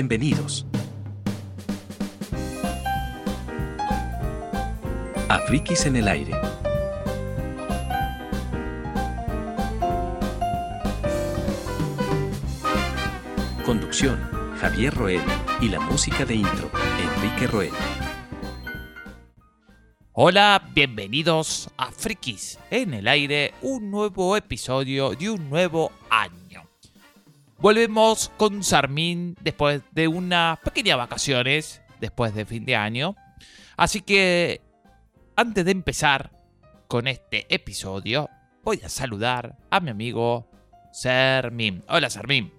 Bienvenidos. A Frikis en el aire. Conducción, Javier Roel y la música de intro, Enrique Roel. Hola, bienvenidos a Frikis en el aire, un nuevo episodio de un nuevo año. Volvemos con Sarmín después de unas pequeñas vacaciones, después de fin de año. Así que, antes de empezar con este episodio, voy a saludar a mi amigo Sarmín. Hola, Sarmín.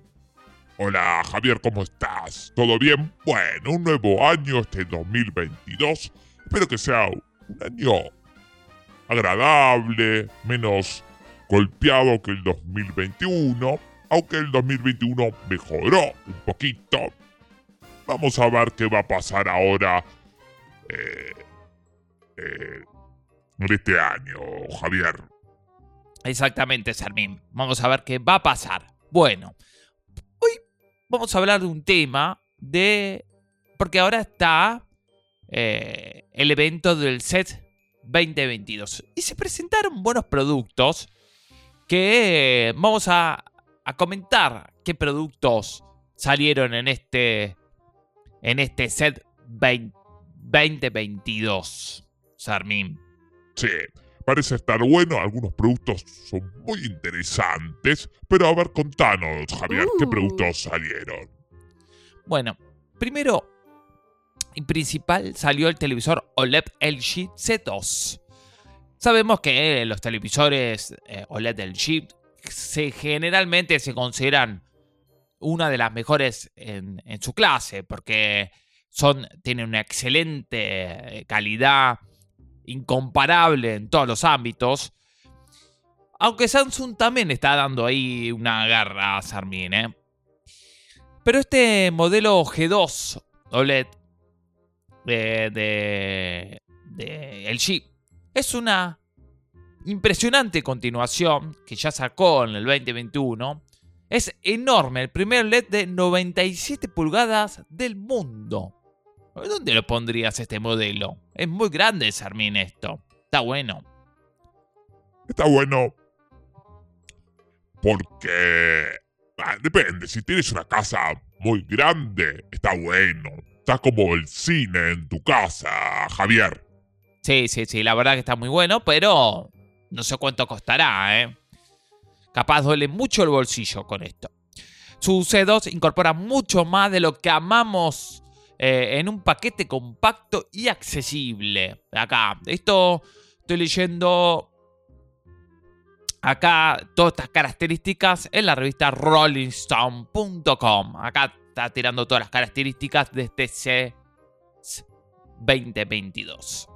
Hola Javier, ¿cómo estás? ¿Todo bien? Bueno, un nuevo año, este 2022. Espero que sea un año agradable, menos golpeado que el 2021, aunque el 2021 mejoró un poquito. Vamos a ver qué va a pasar ahora eh, eh, en este año, Javier. Exactamente, Sarmín. Vamos a ver qué va a pasar. Bueno, hoy vamos a hablar de un tema de... Porque ahora está eh, el evento del set 2022. Y se presentaron buenos productos que vamos a, a comentar qué productos salieron en este, en este set 20 2022, Sarmín. Sí, parece estar bueno, algunos productos son muy interesantes, pero a ver, contanos, Javier, ¿qué Uh. productos salieron? Bueno, primero y principal salió el televisor OLED LG C2. Sabemos que los televisores eh, OLED LG se, generalmente se consideran una de las mejores en, su clase porque son, tienen una excelente eh, calidad, incomparable en todos los ámbitos. Aunque Samsung también está dando ahí una garra a Sarmin, ¿eh? Pero este modelo G2 OLED de, de, de LG es una impresionante continuación que ya sacó en el 2021. Es enorme, el primer LED de 97 pulgadas del mundo. ¿Dónde lo pondrías este modelo? Es muy grande, Sarmin, esto. Está bueno. Está bueno porque... ah, depende, si tienes una casa muy grande, está bueno. Está como el cine en tu casa, Javier. Sí, sí, sí, la verdad que está muy bueno, pero no sé cuánto costará, ¿eh? Capaz duele mucho el bolsillo con esto. Su C2 incorpora mucho más de lo que amamos eh, en un paquete compacto y accesible. Acá, esto estoy leyendo acá todas estas características en la revista rollingstone.com. Acá está tirando todas las características de este C 2022.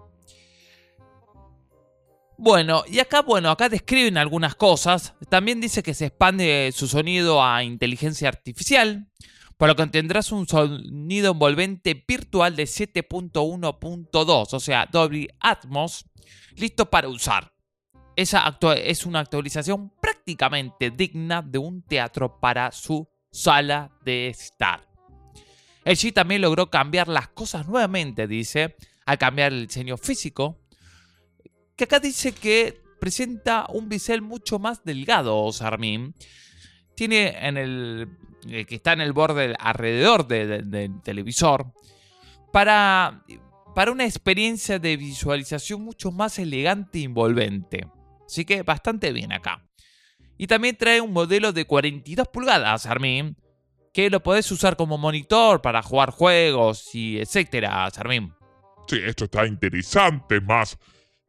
Bueno, y acá, bueno, acá describen algunas cosas. También dice que se expande su sonido a inteligencia artificial, por lo que tendrás un sonido envolvente virtual de 7.1.2, o sea, Dolby Atmos, listo para usar. Esa es una actualización prácticamente digna de un teatro para su sala de estar. LG también logró cambiar las cosas nuevamente, dice, al cambiar el diseño físico, que acá dice que presenta un bisel mucho más delgado, Sarmin. Tiene en el. eh, que está en el borde alrededor de- de- del televisor. Para, para una experiencia de visualización mucho más elegante e envolvente. Así que bastante bien acá. Y también trae un modelo de 42 pulgadas, Armin. Que lo podés usar como monitor para jugar juegos y etcétera, Sarmin. Sí, esto está interesante, más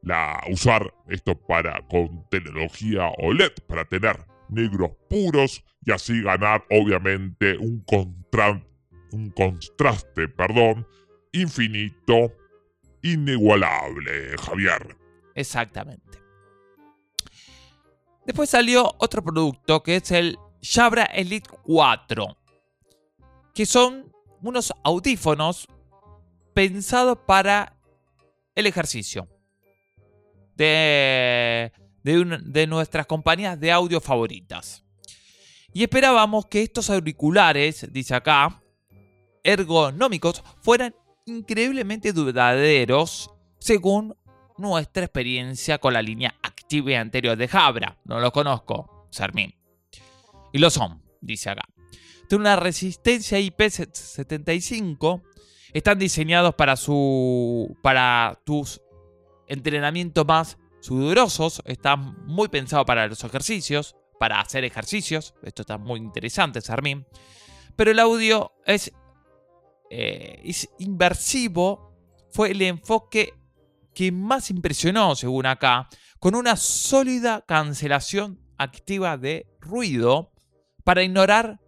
la usar esto para con tecnología OLED para tener negros puros y así ganar obviamente un contra- un contraste, perdón, infinito, inigualable, Javier. Exactamente. Después salió otro producto que es el Jabra Elite 4. Que son unos audífonos pensados para el ejercicio. De, de, de nuestras compañías de audio favoritas. Y esperábamos que estos auriculares, dice acá, ergonómicos fueran increíblemente duraderos según nuestra experiencia con la línea activa anterior de Jabra. No lo conozco, Sermín. Y lo son, dice acá. Tiene una resistencia IP75. Están diseñados para, su, para tus entrenamientos más sudorosos. Están muy pensados para los ejercicios, para hacer ejercicios. Esto está muy interesante, Sarmín. Pero el audio es, eh, es inversivo. Fue el enfoque que más impresionó, según acá, con una sólida cancelación activa de ruido para ignorar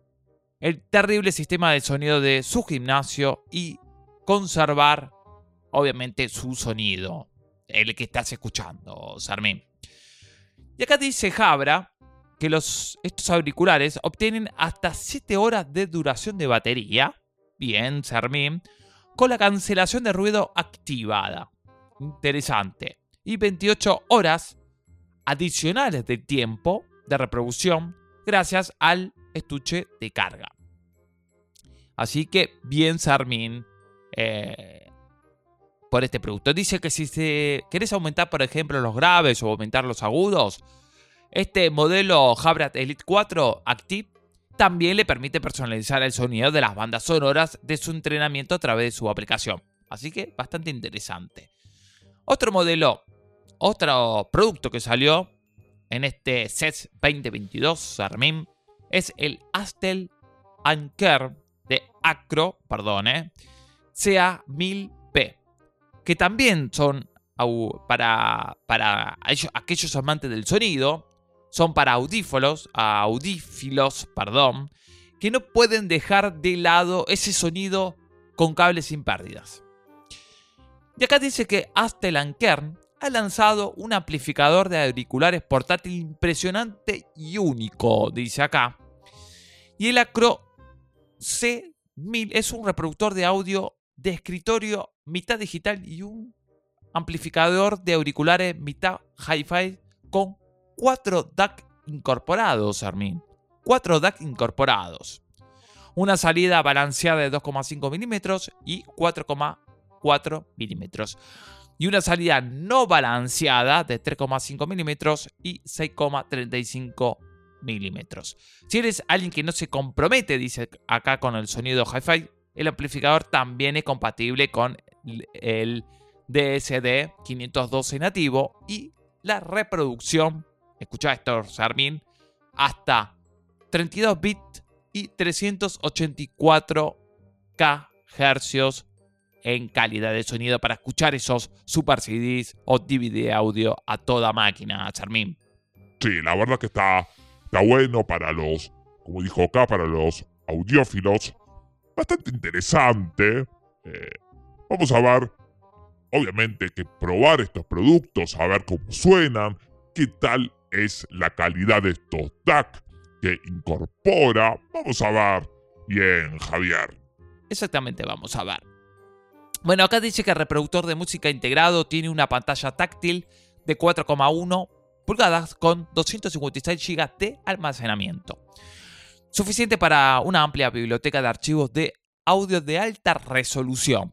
el terrible sistema de sonido de su gimnasio y conservar, obviamente, su sonido, el que estás escuchando, Sarmín. Y acá dice Jabra que los, estos auriculares obtienen hasta 7 horas de duración de batería, bien, Sarmín, con la cancelación de ruido activada. Interesante. Y 28 horas adicionales de tiempo de reproducción gracias al estuche de carga. Así que bien Sarmin eh, por este producto. Dice que si se, querés aumentar, por ejemplo, los graves o aumentar los agudos, este modelo Jabra Elite 4 Active también le permite personalizar el sonido de las bandas sonoras de su entrenamiento a través de su aplicación. Así que bastante interesante. Otro modelo, otro producto que salió en este CES 2022, Sarmin, es el Astel Anker de Acro, perdón, eh, CA1000P, que también son para, para aquellos amantes del sonido, son para audífonos, audífilos, perdón, que no pueden dejar de lado ese sonido con cables sin pérdidas. Y acá dice que Astel Kern ha lanzado un amplificador de auriculares portátil impresionante y único, dice acá. Y el Acro C1000 es un reproductor de audio de escritorio mitad digital y un amplificador de auriculares mitad hi-fi con 4 DAC incorporados, Armin. 4 DAC incorporados. Una salida balanceada de 2,5 milímetros y 4,5 4 milímetros. Y una salida no balanceada de 3,5 milímetros y 6,35 milímetros. Si eres alguien que no se compromete, dice acá con el sonido hi-fi, el amplificador también es compatible con el DSD 512 nativo y la reproducción, escucha esto, Sarmin, hasta 32 bits y 384 Hz en calidad de sonido para escuchar esos super CDs o DVD audio a toda máquina, Charmín. Sí, la verdad que está, está bueno para los, como dijo acá, para los audiófilos. Bastante interesante. Eh, vamos a ver, obviamente, que probar estos productos, a ver cómo suenan, qué tal es la calidad de estos DAC que incorpora. Vamos a ver bien, Javier. Exactamente, vamos a ver. Bueno, acá dice que el reproductor de música integrado tiene una pantalla táctil de 4,1 pulgadas con 256 GB de almacenamiento. Suficiente para una amplia biblioteca de archivos de audio de alta resolución.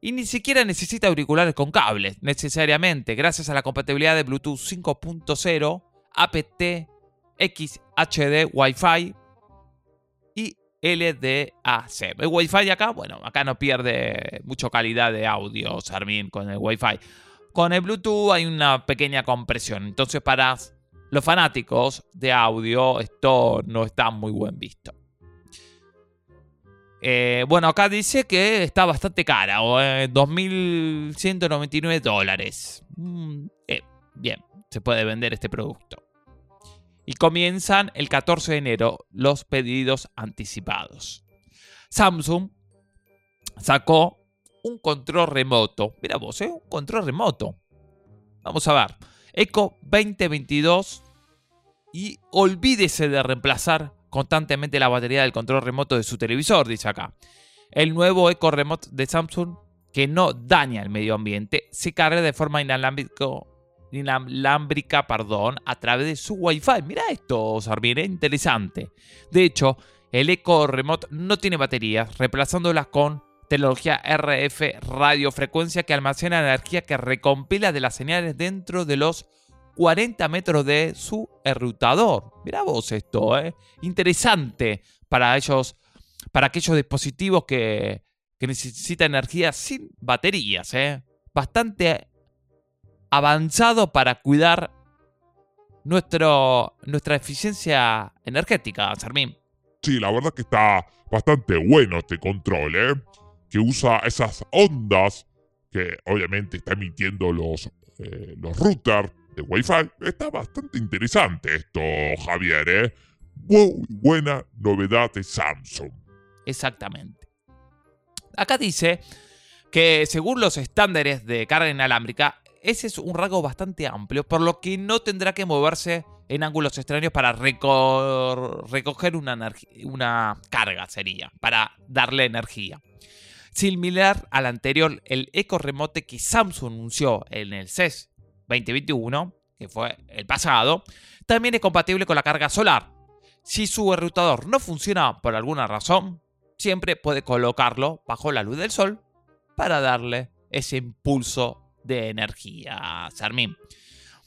Y ni siquiera necesita auriculares con cables, necesariamente, gracias a la compatibilidad de Bluetooth 5.0, aptX HD Wi-Fi LDAC. El Wi-Fi acá, bueno, acá no pierde mucha calidad de audio, Sarmin, con el Wi-Fi. Con el Bluetooth hay una pequeña compresión. Entonces, para los fanáticos de audio, esto no está muy buen visto. Eh, bueno, acá dice que está bastante cara, o 2.199 dólares. Mm, eh, bien, se puede vender este producto y comienzan el 14 de enero los pedidos anticipados. Samsung sacó un control remoto. Mira vos, ¿eh? un control remoto. Vamos a ver. Eco 2022 y olvídese de reemplazar constantemente la batería del control remoto de su televisor, dice acá. El nuevo Eco Remote de Samsung, que no daña el medio ambiente, se carga de forma inalámbrica perdón, a través de su Wi-Fi. Mira esto, Sarmir, es interesante. De hecho, el Eco Remote no tiene baterías, reemplazándolas con tecnología RF radiofrecuencia que almacena energía que recompila de las señales dentro de los 40 metros de su enrutador. Mirá vos esto, ¿eh? Interesante para ellos, para aquellos dispositivos que, que necesitan energía sin baterías, ¿eh? Bastante avanzado para cuidar nuestro, nuestra eficiencia energética, Sarmín. Sí, la verdad que está bastante bueno este control, ¿eh? Que usa esas ondas que obviamente está emitiendo los, eh, los routers de Wi-Fi. Está bastante interesante esto, Javier, ¿eh? Muy buena novedad de Samsung. Exactamente. Acá dice que según los estándares de carga inalámbrica, ese es un rango bastante amplio, por lo que no tendrá que moverse en ángulos extraños para recoger una, una carga, sería, para darle energía. Similar al anterior, el Eco Remote que Samsung anunció en el CES 2021, que fue el pasado, también es compatible con la carga solar. Si su enrutador no funciona por alguna razón, siempre puede colocarlo bajo la luz del sol para darle ese impulso de energía, Sarmín.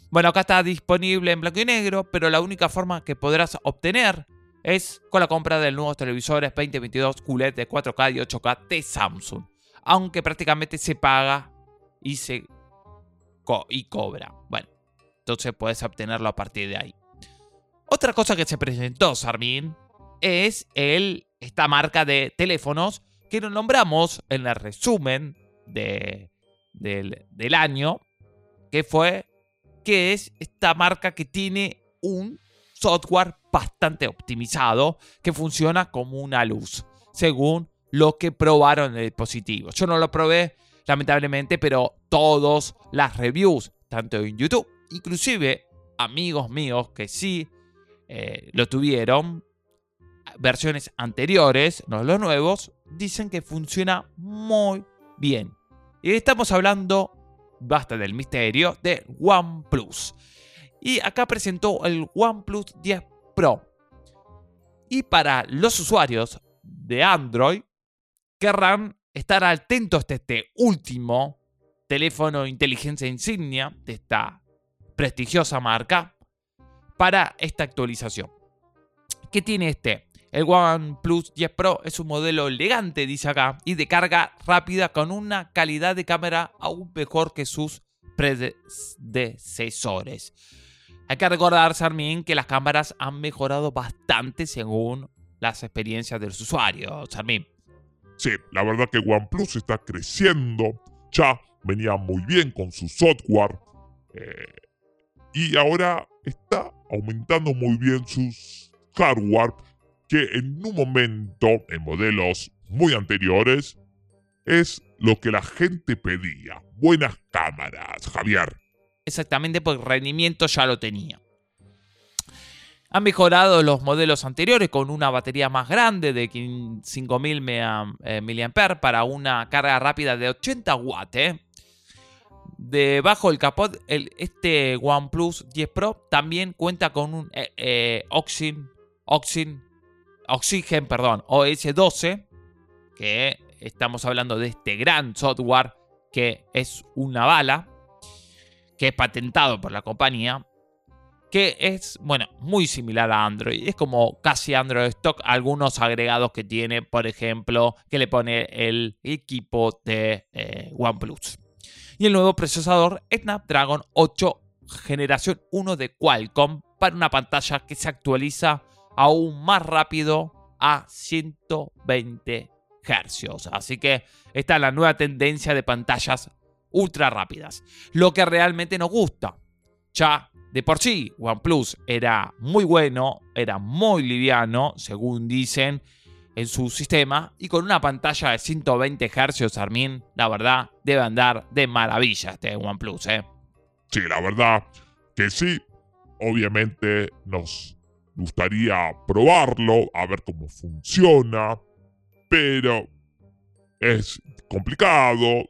Bueno, acá está disponible en blanco y negro, pero la única forma que podrás obtener es con la compra de nuevos televisores 2022 QLED de 4K y 8K de Samsung. Aunque prácticamente se paga y se y cobra. Bueno, entonces puedes obtenerlo a partir de ahí. Otra cosa que se presentó, Sarmin, es el, esta marca de teléfonos que nos nombramos en el resumen de, del, año, que fue que es esta marca que tiene un software bastante optimizado que funciona como una luz, según lo que probaron el dispositivo. Yo no lo probé, lamentablemente, pero todas las reviews, tanto en YouTube, inclusive amigos míos que sí eh, lo tuvieron, versiones anteriores, no los nuevos, dicen que funciona muy bien. Y estamos hablando, basta del misterio, de OnePlus. Y acá presentó el OnePlus 10 Pro. Y para los usuarios de Android, querrán estar atentos de este último teléfono inteligencia insignia de esta prestigiosa marca para esta actualización. ¿Qué tiene este? El OnePlus 10 Pro es un modelo elegante, dice acá, y de carga rápida con una calidad de cámara aún mejor que sus predecesores. Hay que recordar, Sarmin, que las cámaras han mejorado bastante según las experiencias de los usuarios, Sarmin. Sí, la verdad que OnePlus está creciendo, ya venía muy bien con su software eh, y ahora está aumentando muy bien sus hardware que en un momento, en modelos muy anteriores, es lo que la gente pedía. Buenas cámaras, Javier. Exactamente, porque rendimiento ya lo tenía. Han mejorado los modelos anteriores con una batería más grande de 5000 mAh para una carga rápida de 80 watts. ¿eh? Debajo del capot, este OnePlus 10 Pro también cuenta con un eh, eh, Oxygen, Oxygen Oxygen, perdón, OS12, que estamos hablando de este gran software que es una bala, que es patentado por la compañía, que es, bueno, muy similar a Android. Es como casi Android Stock, algunos agregados que tiene, por ejemplo, que le pone el equipo de eh, OnePlus. Y el nuevo procesador Snapdragon 8 generación 1 de Qualcomm para una pantalla que se actualiza aún más rápido a 120 Hz. Así que esta es la nueva tendencia de pantallas ultra rápidas. Lo que realmente nos gusta. Ya de por sí, OnePlus era muy bueno, era muy liviano, según dicen, en su sistema. Y con una pantalla de 120 Hz, Armin, la verdad, debe andar de maravilla este OnePlus, ¿eh? Sí, la verdad que sí. Obviamente nos gustaría probarlo, a ver cómo funciona, pero es complicado.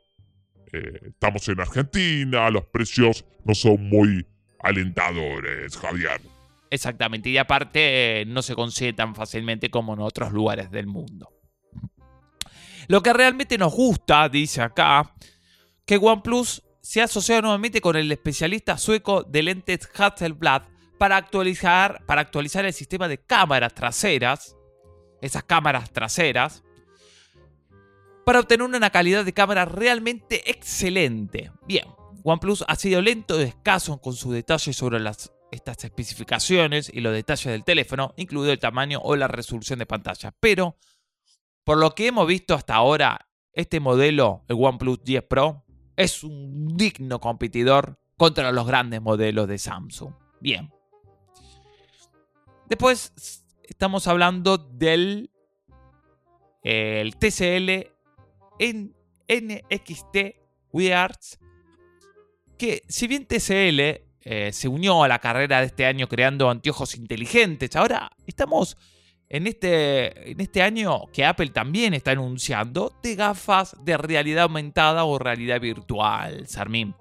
Eh, estamos en Argentina, los precios no son muy alentadores, Javier. Exactamente, y aparte eh, no se consigue tan fácilmente como en otros lugares del mundo. Lo que realmente nos gusta, dice acá, que OnePlus se ha asociado nuevamente con el especialista sueco de lentes Hasselblad para actualizar, para actualizar el sistema de cámaras traseras, esas cámaras traseras, para obtener una calidad de cámara realmente excelente. Bien, OnePlus ha sido lento y escaso con sus detalles sobre estas especificaciones y los detalles del teléfono, incluido el tamaño o la resolución de pantalla. Pero, por lo que hemos visto hasta ahora, este modelo, el OnePlus 10 Pro, es un digno competidor contra los grandes modelos de Samsung. Bien. Después estamos hablando del el TCL en NXT Weards que si bien TCL eh, se unió a la carrera de este año creando anteojos inteligentes, ahora estamos en este, en este año que Apple también está anunciando de gafas de realidad aumentada o realidad virtual, Sarmín.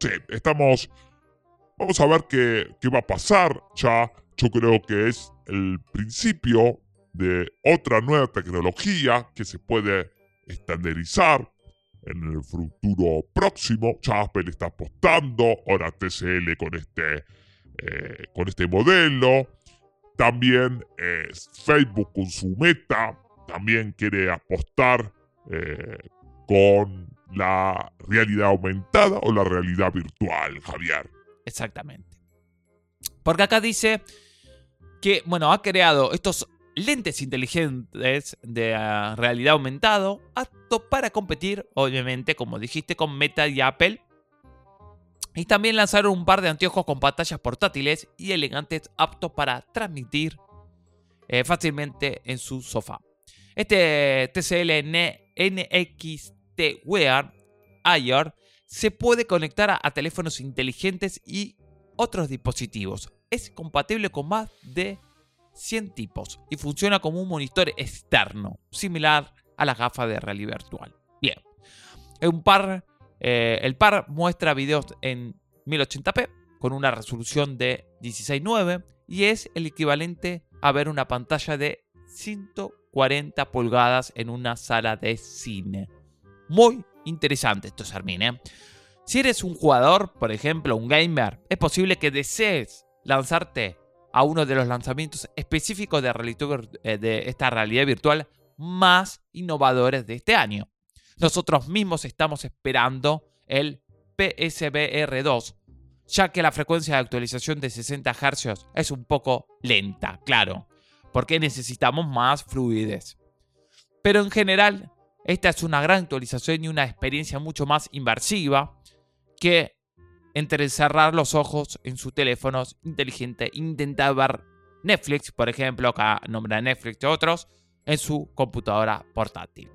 Sí, estamos... Vamos a ver qué, qué va a pasar ya. Yo creo que es el principio de otra nueva tecnología que se puede estandarizar en el futuro próximo. Apple está apostando, ahora TCL con este, eh, con este modelo. También eh, Facebook con su meta también quiere apostar eh, con la realidad aumentada o la realidad virtual, Javier. Exactamente. Porque acá dice que, bueno, ha creado estos lentes inteligentes de ah, realidad aumentado, apto para competir, obviamente, como dijiste, con Meta y Apple. Y también lanzaron un par de anteojos con pantallas portátiles y elegantes aptos para transmitir eh, fácilmente en su sofá. Este TCL NXT Wear Air se puede conectar a teléfonos inteligentes y otros dispositivos. Es compatible con más de 100 tipos y funciona como un monitor externo, similar a la gafa de realidad virtual. Bien, un par, eh, el par muestra videos en 1080p con una resolución de 16.9 y es el equivalente a ver una pantalla de 140 pulgadas en una sala de cine. Muy interesante esto, Sarmine. ¿eh? Si eres un jugador, por ejemplo, un gamer, es posible que desees lanzarte a uno de los lanzamientos específicos de, eh, de esta realidad virtual más innovadores de este año. Nosotros mismos estamos esperando el PSVR 2, ya que la frecuencia de actualización de 60 Hz es un poco lenta, claro, porque necesitamos más fluidez. Pero en general, esta es una gran actualización y una experiencia mucho más inversiva que entre cerrar los ojos en su teléfono inteligente intentar ver Netflix, por ejemplo, acá nombra Netflix y otros, en su computadora portátil.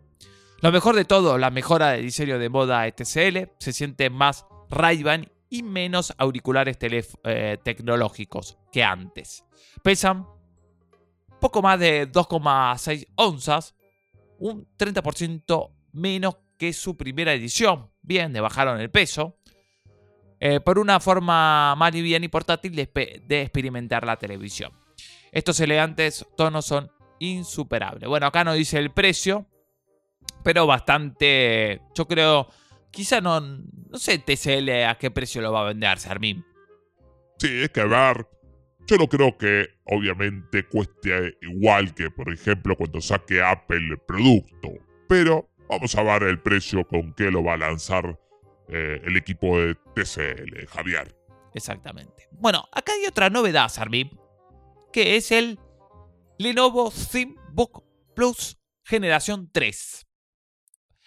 Lo mejor de todo, la mejora de diseño de moda TCL, se siente más ray y menos auriculares eh, tecnológicos que antes. Pesan poco más de 2,6 onzas, un 30% menos que su primera edición. Bien, le bajaron el peso. Eh, por una forma más liviana y portátil de, experimentar la televisión. Estos elegantes tonos son insuperables. Bueno, acá no dice el precio, pero bastante, yo creo, quizá no, no sé TCL a qué precio lo va a vender, Sarmín. Sí, es que a ver, yo no creo que obviamente cueste igual que, por ejemplo, cuando saque Apple el producto, pero vamos a ver el precio con que lo va a lanzar eh, el equipo de TCL, Javier. Exactamente. Bueno, acá hay otra novedad, Sarmim, que es el Lenovo ThinkBook Plus Generación 3.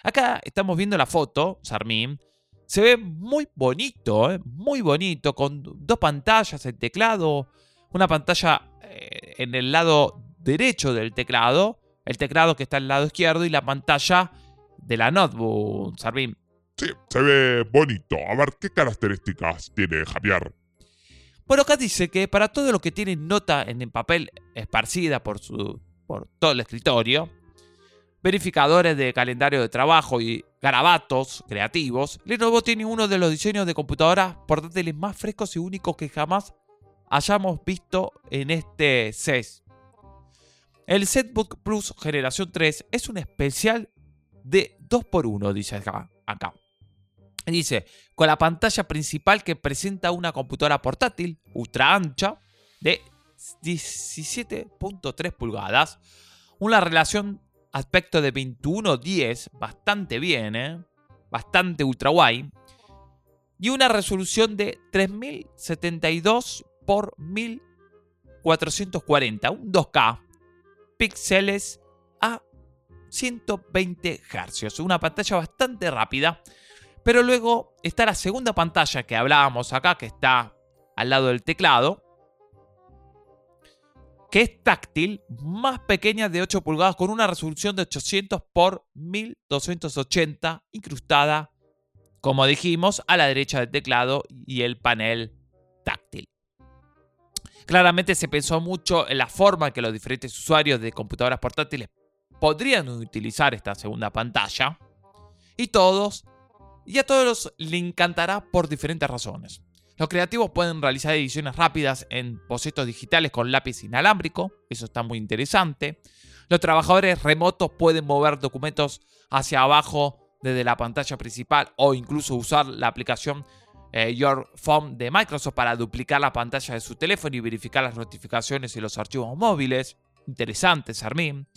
Acá estamos viendo la foto, Sarmim. Se ve muy bonito, ¿eh? muy bonito, con dos pantallas, el teclado, una pantalla eh, en el lado derecho del teclado, el teclado que está al lado izquierdo y la pantalla de la notebook, Sarmim. Sí, se ve bonito. A ver, ¿qué características tiene Javier? Bueno, acá dice que para todo lo que tiene nota en el papel esparcida por, su, por todo el escritorio, verificadores de calendario de trabajo y garabatos creativos, Lenovo tiene uno de los diseños de computadoras portátiles más frescos y únicos que jamás hayamos visto en este CES. El Setbook Plus Generación 3 es un especial de 2x1, dice acá. acá. Dice, con la pantalla principal que presenta una computadora portátil ultra ancha de 17.3 pulgadas, una relación aspecto de 21.10, bastante bien, ¿eh? bastante ultra guay, y una resolución de 3072 por 1440, un 2K, píxeles a 120 Hz, una pantalla bastante rápida. Pero luego está la segunda pantalla que hablábamos acá, que está al lado del teclado, que es táctil, más pequeña de 8 pulgadas con una resolución de 800 por 1280 incrustada, como dijimos, a la derecha del teclado y el panel táctil. Claramente se pensó mucho en la forma en que los diferentes usuarios de computadoras portátiles podrían utilizar esta segunda pantalla y todos y a todos les encantará por diferentes razones. Los creativos pueden realizar ediciones rápidas en bocetos digitales con lápiz inalámbrico, eso está muy interesante. Los trabajadores remotos pueden mover documentos hacia abajo desde la pantalla principal o incluso usar la aplicación eh, Your Phone de Microsoft para duplicar la pantalla de su teléfono y verificar las notificaciones y los archivos móviles. Interesante, Sarmin.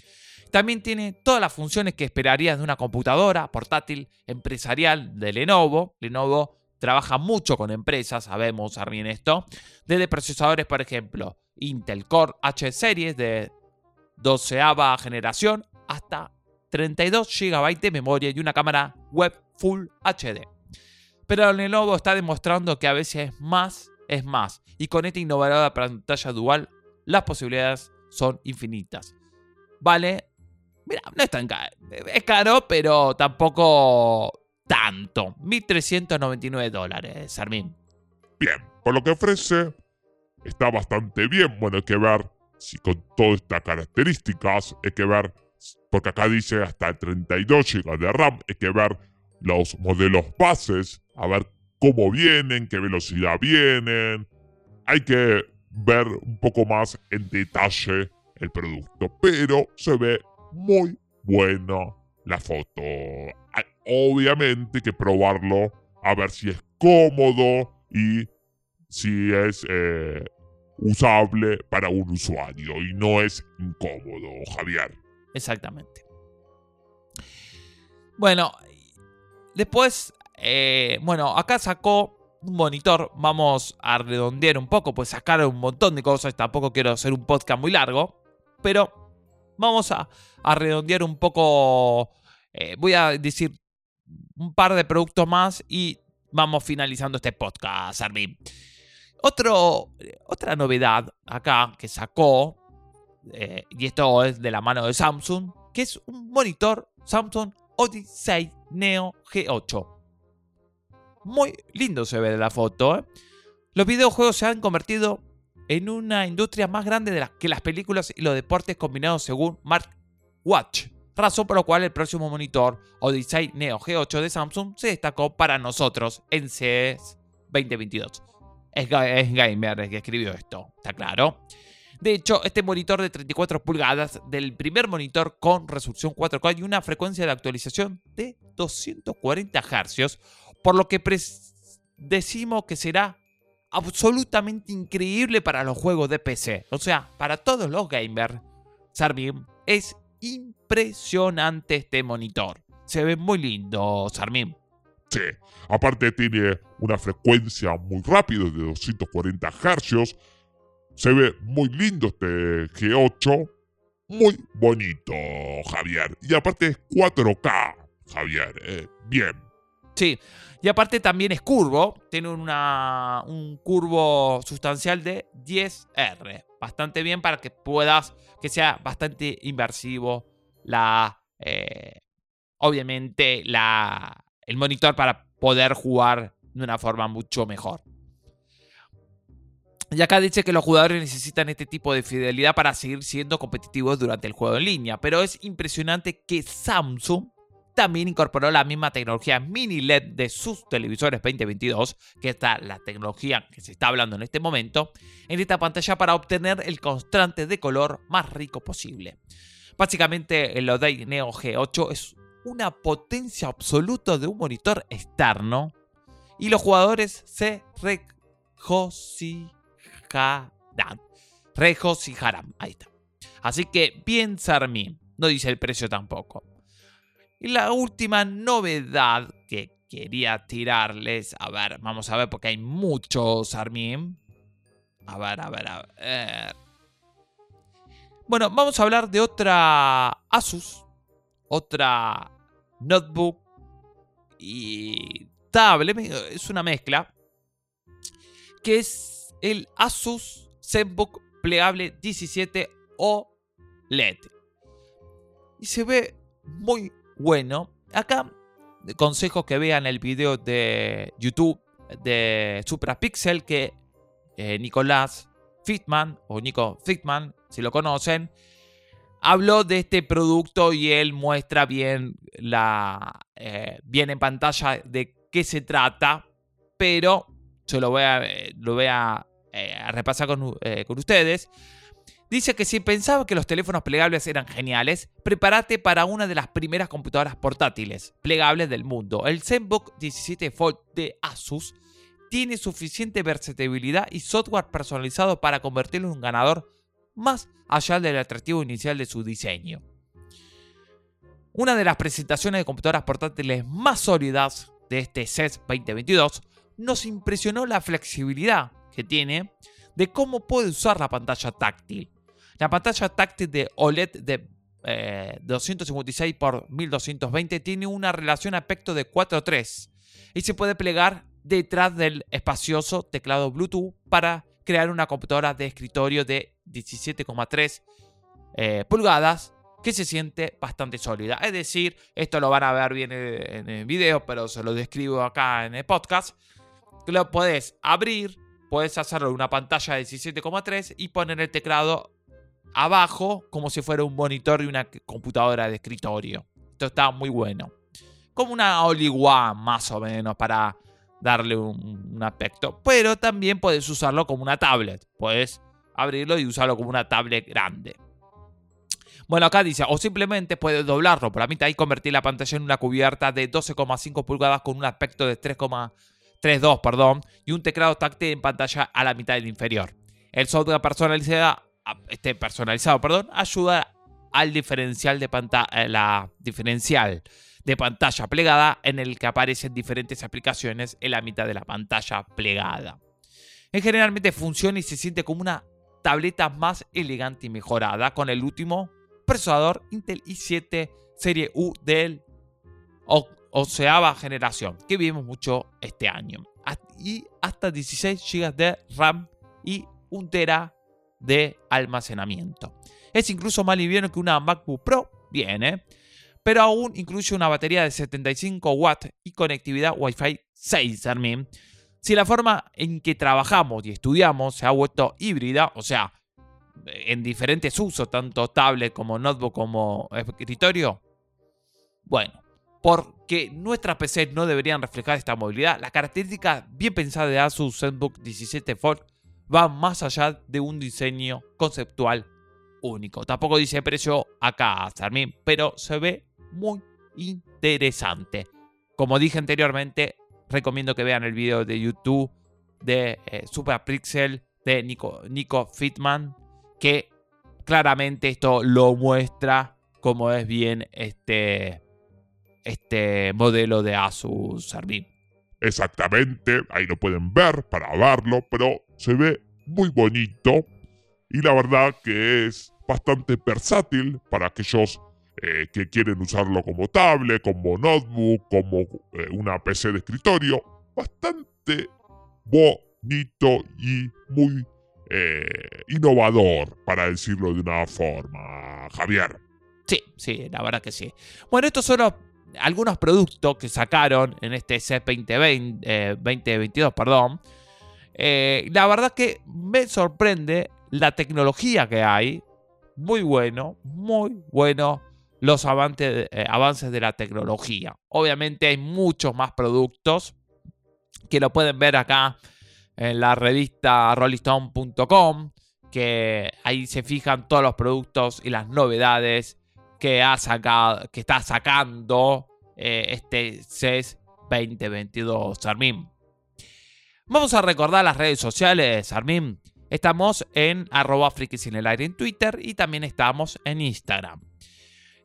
También tiene todas las funciones que esperarías de una computadora portátil empresarial de Lenovo. Lenovo trabaja mucho con empresas, sabemos bien esto, desde procesadores, por ejemplo, Intel Core H Series de 12 generación hasta 32 GB de memoria y una cámara web Full HD. Pero Lenovo está demostrando que a veces más es más, y con esta innovadora pantalla dual, las posibilidades son infinitas. Vale, mira, no es tan caro, es caro, pero tampoco tanto. 1.399 dólares, Sarmín. Bien, por lo que ofrece, está bastante bien. Bueno, hay que ver si con todas estas características, hay que ver, porque acá dice hasta 32 GB de RAM, hay que ver los modelos bases, a ver cómo vienen, qué velocidad vienen. Hay que ver un poco más en detalle el producto, pero se ve muy bueno la foto obviamente que probarlo a ver si es cómodo y si es eh, usable para un usuario y no es incómodo, Javier. Exactamente. Bueno, después, eh, bueno, acá sacó un monitor, vamos a redondear un poco, pues sacar un montón de cosas, tampoco quiero hacer un podcast muy largo, pero vamos a, redondear un poco, eh, voy a decir un par de productos más y vamos finalizando este podcast, Armin. Otro, otra novedad acá que sacó, eh, y esto es de la mano de Samsung, que es un monitor Samsung Odyssey Neo G8. Muy lindo se ve de la foto. ¿eh? Los videojuegos se han convertido en una industria más grande de las que las películas y los deportes combinados según Mark Watch razón por la cual el próximo monitor Odyssey Neo G8 de Samsung se destacó para nosotros en CES 2022. Es, es Gamer el que escribió esto, está claro. De hecho, este monitor de 34 pulgadas del primer monitor con resolución 4K y una frecuencia de actualización de 240 Hz, por lo que decimos que será absolutamente increíble para los juegos de PC. O sea, para todos los gamers, Sarmin es impresionante este monitor. Se ve muy lindo, Sarmín. Sí, aparte tiene una frecuencia muy rápida de 240 Hz. Se ve muy lindo este G8. Muy bonito, Javier. Y aparte es 4K, Javier. Eh, bien. Sí, y aparte también es curvo. Tiene un curvo sustancial de 10R bastante bien para que puedas, que sea bastante inversivo la, eh, obviamente, la, el monitor para poder jugar de una forma mucho mejor. Y acá dice que los jugadores necesitan este tipo de fidelidad para seguir siendo competitivos durante el juego en línea. Pero es impresionante que Samsung también incorporó la misma tecnología mini LED de sus televisores 2022, que es la tecnología que se está hablando en este momento, en esta pantalla para obtener el constante de color más rico posible. Básicamente el Odei Neo G8 es una potencia absoluta de un monitor externo y los jugadores se regocijarán. Regocijarán, ahí está. Así que bien Sarmi, no dice el precio tampoco. Y la última novedad que quería tirarles, a ver, vamos a ver porque hay muchos Armin. A ver, a ver, a ver. Bueno, vamos a hablar de otra Asus, otra notebook y tablet, es una mezcla, que es el Asus ZenBook plegable 17 OLED. Y se ve muy bueno. Acá, consejo que vean el video de YouTube de Suprapixel que eh, Nicolás Fitman, o Nico Fitman, si lo conocen, habló de este producto y él muestra bien, la, eh, bien en pantalla de qué se trata, pero yo lo voy a, eh, lo voy a, repasar con, con ustedes. Dice que si pensaba que los teléfonos plegables eran geniales, prepárate para una de las primeras computadoras portátiles plegables del mundo. El ZenBook 17 Fold de Asus tiene suficiente versatilidad y software personalizado para convertirlo en un ganador más allá del atractivo inicial de su diseño. Una de las presentaciones de computadoras portátiles más sólidas de este CES 2022 nos impresionó la flexibilidad que tiene de cómo puede usar la pantalla táctil. La pantalla táctil de OLED de 256 x 1220 tiene una relación aspecto de 4.3 y se puede plegar detrás del espacioso teclado Bluetooth para crear una computadora de escritorio de 17,3 eh, pulgadas que se siente bastante sólida. Es decir, esto lo van a ver bien en el video, pero se lo describo acá en el podcast. Lo puedes abrir, puedes hacerlo en una pantalla de 17,3 y poner el teclado abajo como si fuera un monitor de una computadora de escritorio. Esto está muy bueno. Como una one más o menos para darle un, aspecto. Pero también puedes usarlo como una tablet. Puedes abrirlo y usarlo como una tablet grande. Bueno, acá dice, o simplemente puedes doblarlo por la mitad y convertir la pantalla en una cubierta de 12,5 pulgadas con un aspecto de 3,32, perdón, y un teclado táctil en pantalla a la mitad del inferior. El software personalizado este personalizado, perdón, ayuda al diferencial de pantalla, eh, diferencial de pantalla plegada en el que aparecen diferentes aplicaciones en la mitad de la pantalla plegada. En generalmente funciona y se siente como una tableta más elegante y mejorada con el último procesador Intel i7 serie U del onceava generación que vimos mucho este año y hasta 16 GB de RAM y 1 tera de almacenamiento. Es incluso más liviano que una MacBook Pro, bien, ¿eh? pero aún incluye una batería de 75 watts y conectividad Wi-Fi 6 Armin. Si la forma en que trabajamos y estudiamos se ha vuelto híbrida, o sea, en diferentes usos, tanto tablet como notebook como escritorio, bueno, porque nuestras PCs no deberían reflejar esta movilidad, la característica bien pensada de Asus ZenBook 17 Fold va más allá de un diseño conceptual único. Tampoco dice precio acá, Sarmin, pero se ve muy interesante. Como dije anteriormente, recomiendo que vean el video de YouTube de eh, Super Pixel de Nico, Nico Fitman, que claramente esto lo muestra como es bien este, este modelo de Asus Sarmin. Exactamente, ahí lo pueden ver para verlo, pero se ve muy bonito y la verdad que es bastante versátil para aquellos eh, que quieren usarlo como tablet, como notebook, como eh, una PC de escritorio. Bastante bonito y muy eh, innovador, para decirlo de una forma, Javier. Sí, sí, la verdad que sí. Bueno, estos son algunos productos que sacaron en este CES 2020, 2022, perdón. la verdad que me sorprende la tecnología que hay. Muy bueno, muy bueno los avances, eh, avances de la tecnología. Obviamente hay muchos más productos que lo pueden ver acá en la revista rollingstone.com, que ahí se fijan todos los productos y las novedades que, ha sacado, que está sacando eh, este CES 2022, Armin. Vamos a recordar las redes sociales, Armin. Estamos en arroba en aire en Twitter y también estamos en Instagram.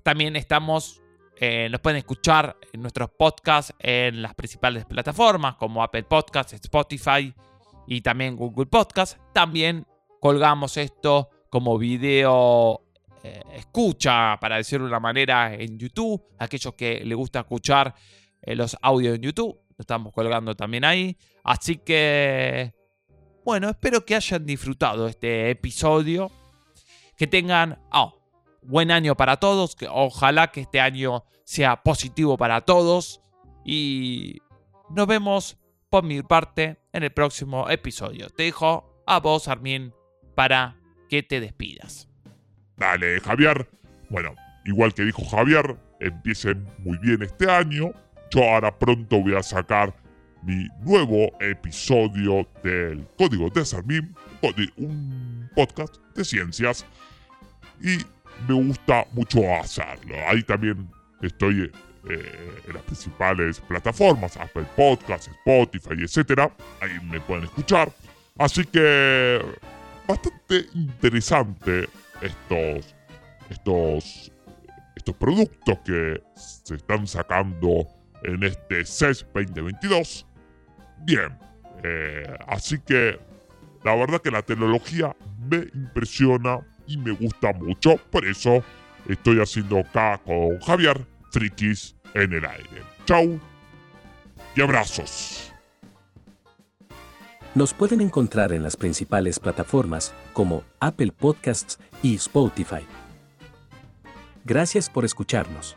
También estamos, eh, nos pueden escuchar en nuestros podcasts en las principales plataformas como Apple Podcasts, Spotify y también Google Podcasts. También colgamos esto como video eh, escucha, para decirlo de una manera, en YouTube. Aquellos que les gusta escuchar eh, los audios en YouTube, lo estamos colgando también ahí. Así que, bueno, espero que hayan disfrutado este episodio. Que tengan, oh, buen año para todos. Que ojalá que este año sea positivo para todos. Y nos vemos por mi parte en el próximo episodio. Te dejo a vos, Armin, para que te despidas. Dale, Javier. Bueno, igual que dijo Javier, empiecen muy bien este año. Yo ahora pronto voy a sacar mi nuevo episodio del Código de Sarmín, un podcast de ciencias. Y me gusta mucho hacerlo. Ahí también estoy eh, en las principales plataformas, Apple Podcasts, Spotify, etc. Ahí me pueden escuchar. Así que bastante interesante estos, estos, estos productos que se están sacando en este CES 2022. Bien, eh, así que la verdad que la tecnología me impresiona y me gusta mucho. Por eso estoy haciendo acá con Javier Frikis en el aire. Chau y abrazos. Nos pueden encontrar en las principales plataformas como Apple Podcasts y Spotify. Gracias por escucharnos.